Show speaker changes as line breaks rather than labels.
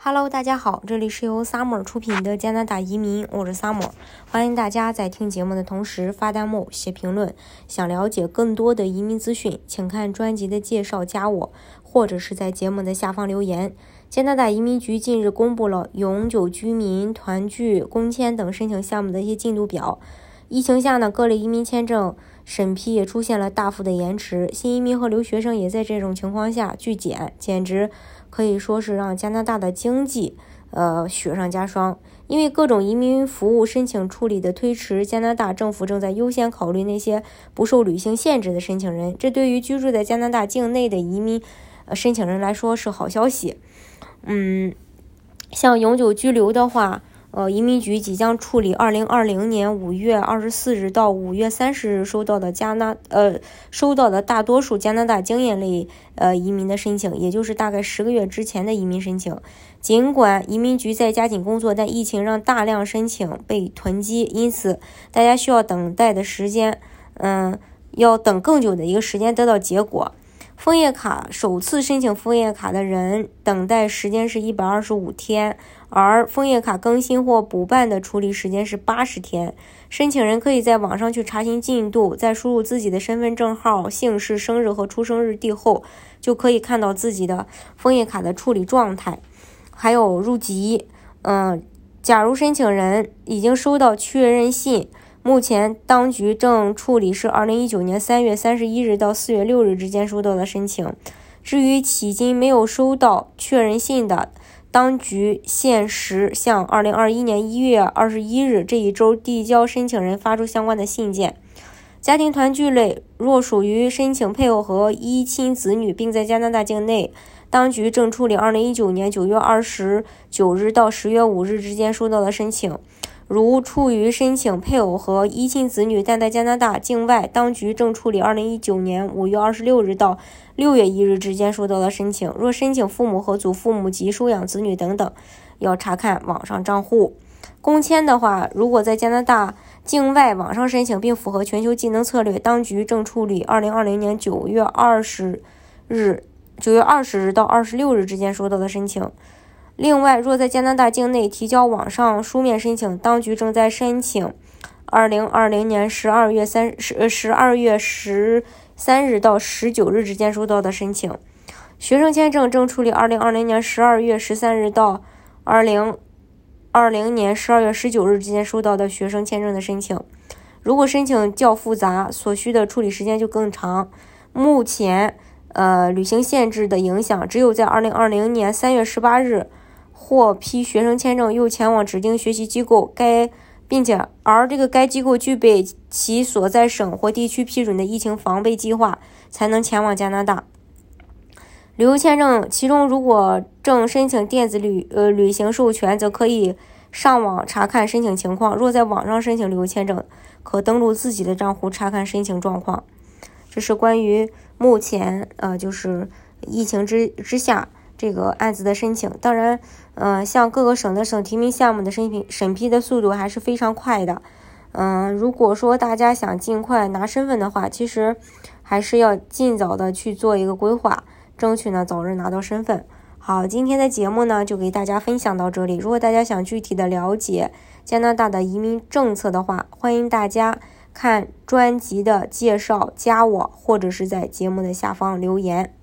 Hello，大家好，这里是由 Summer 出品的加拿大移民，我是 Summer，欢迎大家在听节目的同时发弹幕、写评论。想了解更多的移民资讯，请看专辑的介绍，加我，或者是在节目的下方留言。加拿大移民局近日公布了永久居民团聚、工签等申请项目的一些进度表。疫情下呢，各类移民签证审批也出现了大幅的延迟，新移民和留学生也在这种情况下拒检，简直。可以说是让加拿大的经济，呃，雪上加霜。因为各种移民服务申请处理的推迟，加拿大政府正在优先考虑那些不受旅行限制的申请人。这对于居住在加拿大境内的移民，申请人来说是好消息。嗯，像永久居留的话。呃，移民局即将处理二零二零年五月二十四日到五月三十日收到的加拿呃收到的大多数加拿大经验类呃移民的申请，也就是大概十个月之前的移民申请。尽管移民局在加紧工作，但疫情让大量申请被囤积，因此大家需要等待的时间，嗯，要等更久的一个时间得到结果。枫叶卡首次申请枫叶卡的人等待时间是一百二十五天，而枫叶卡更新或补办的处理时间是八十天。申请人可以在网上去查询进度，在输入自己的身份证号、姓氏、生日和出生日地后，就可以看到自己的枫叶卡的处理状态，还有入籍。嗯，假如申请人已经收到确认信。目前，当局正处理是二零一九年三月三十一日到四月六日之间收到的申请。至于迄今没有收到确认信的，当局限时向二零二一年一月二十一日这一周递交申请人发出相关的信件。家庭团聚类若属于申请配偶和一亲子女，并在加拿大境内，当局正处理二零一九年九月二十九日到十月五日之间收到的申请。如处于申请配偶和一亲子女，但在加拿大境外，当局正处理2019年5月26日到6月1日之间收到的申请。若申请父母和祖父母及收养子女等等，要查看网上账户。工签的话，如果在加拿大境外网上申请并符合全球技能策略，当局正处理2020年9月20日、9月20日到26日之间收到的申请。另外，若在加拿大境内提交网上书面申请，当局正在申请2020年12月3十呃12月十三日到19日之间收到的申请。学生签证正处理2020年12月13日到2020年12月19日之间收到的学生签证的申请。如果申请较复杂，所需的处理时间就更长。目前，呃，旅行限制的影响只有在2020年3月18日。获批学生签证，又前往指定学习机构，该并且而这个该机构具备其所在省或地区批准的疫情防备计划，才能前往加拿大。旅游签证，其中如果正申请电子旅呃旅行授权，则可以上网查看申请情况。若在网上申请旅游签证，可登录自己的账户查看申请状况。这是关于目前呃就是疫情之之下。这个案子的申请，当然，嗯，像各个省的省提名项目的申请审批的速度还是非常快的，嗯，如果说大家想尽快拿身份的话，其实还是要尽早的去做一个规划，争取呢早日拿到身份。好，今天的节目呢就给大家分享到这里。如果大家想具体的了解加拿大的移民政策的话，欢迎大家看专辑的介绍，加我或者是在节目的下方留言。